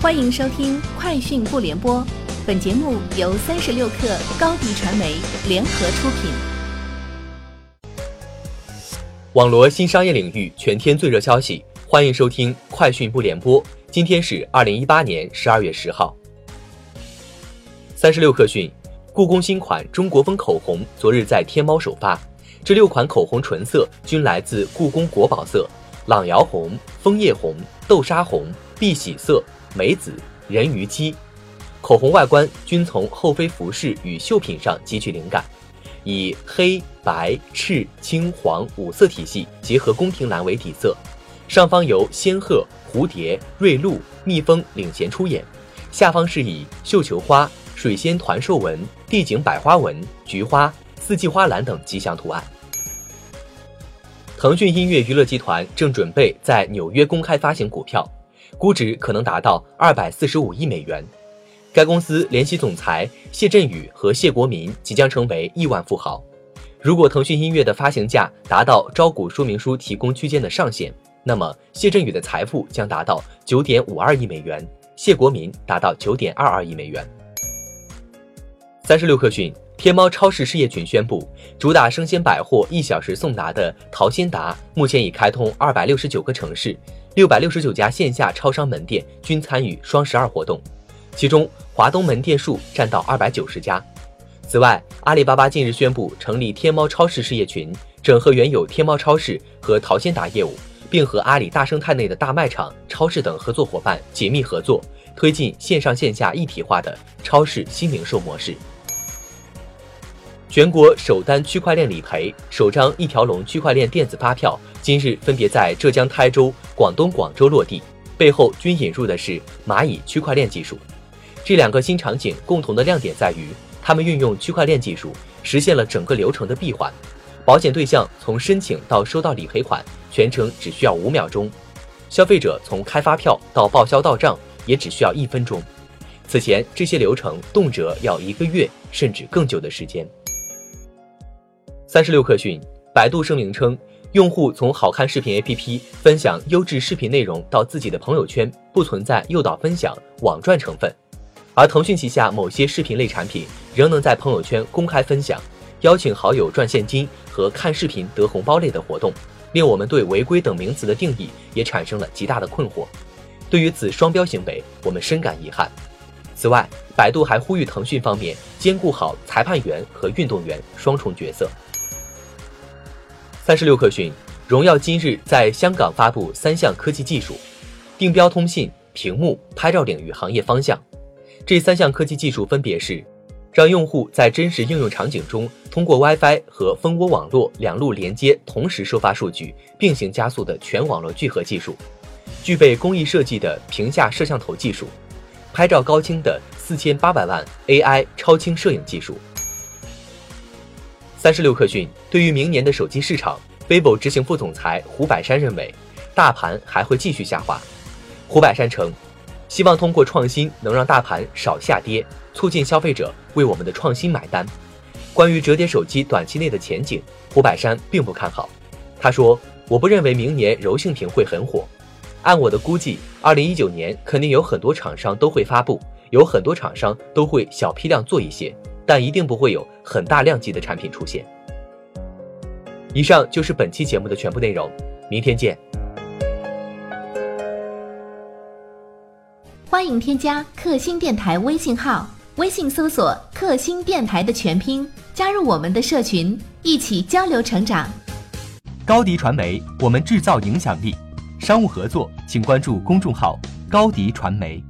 欢迎收听《快讯不联播》，本节目由三十六克高低传媒联合出品。网罗新商业领域全天最热消息，欢迎收听《快讯不联播》。今天是二零一八年十二月十号。三十六克讯，故宫新款中国风口红昨日在天猫首发，这六款口红唇色均来自故宫国宝色，朗瑶红、枫叶红、豆沙红、碧玺色。梅子、人鱼姬，口红外观均从后妃服饰与绣品上汲取灵感，以黑白赤青黄五色体系结合宫廷蓝为底色，上方由仙鹤、蝴蝶、瑞鹿、蜜蜂领衔出演，下方是以绣球花、水仙团寿纹、地景百花纹、菊花、四季花篮等吉祥图案。腾讯音乐娱乐集团正准备在纽约公开发行股票。估值可能达到二百四十五亿美元。该公司联席总裁谢振宇和谢国民即将成为亿万富豪。如果腾讯音乐的发行价达到招股说明书提供区间的上限，那么谢振宇的财富将达到九点五二亿美元，谢国民达到九点二二亿美元。三十六氪讯，天猫超市事业群宣布，主打生鲜百货一小时送达的淘鲜达，目前已开通二百六十九个城市。六百六十九家线下超商门店均参与双十二活动，其中华东门店数占到二百九十家。此外，阿里巴巴近日宣布成立天猫超市事业群，整合原有天猫超市和淘鲜达业务，并和阿里大生态内的大卖场、超市等合作伙伴紧密合作，推进线上线下一体化的超市新零售模式。全国首单区块链理赔、首张一条龙区块链电子发票今日分别在浙江台州、广东广州落地，背后均引入的是蚂蚁区块链技术。这两个新场景共同的亮点在于，他们运用区块链技术实现了整个流程的闭环，保险对象从申请到收到理赔款全程只需要五秒钟，消费者从开发票到报销到账也只需要一分钟。此前这些流程动辄要一个月甚至更久的时间。三十六氪讯，百度声明称，用户从好看视频 APP 分享优质视频内容到自己的朋友圈，不存在诱导分享、网赚成分。而腾讯旗下某些视频类产品仍能在朋友圈公开分享，邀请好友赚现金和看视频得红包类的活动，令我们对违规等名词的定义也产生了极大的困惑。对于此双标行为，我们深感遗憾。此外，百度还呼吁腾讯方面兼顾好裁判员和运动员双重角色。三十六氪讯，荣耀今日在香港发布三项科技技术：定标通信、屏幕、拍照领域行业方向。这三项科技技术分别是，让用户在真实应用场景中通过 WiFi 和蜂窝网络两路连接同时收发数据，并行加速的全网络聚合技术；具备工艺设计的屏下摄像头技术；拍照高清的四千八百万 AI 超清摄影技术。三十六氪讯，对于明年的手机市场，vivo 执行副总裁胡百山认为，大盘还会继续下滑。胡百山称，希望通过创新能让大盘少下跌，促进消费者为我们的创新买单。关于折叠手机短期内的前景，胡百山并不看好。他说：“我不认为明年柔性屏会很火，按我的估计，二零一九年肯定有很多厂商都会发布，有很多厂商都会小批量做一些。”但一定不会有很大量级的产品出现。以上就是本期节目的全部内容，明天见。欢迎添加克星电台微信号，微信搜索“克星电台”的全拼，加入我们的社群，一起交流成长。高迪传媒，我们制造影响力。商务合作，请关注公众号“高迪传媒”。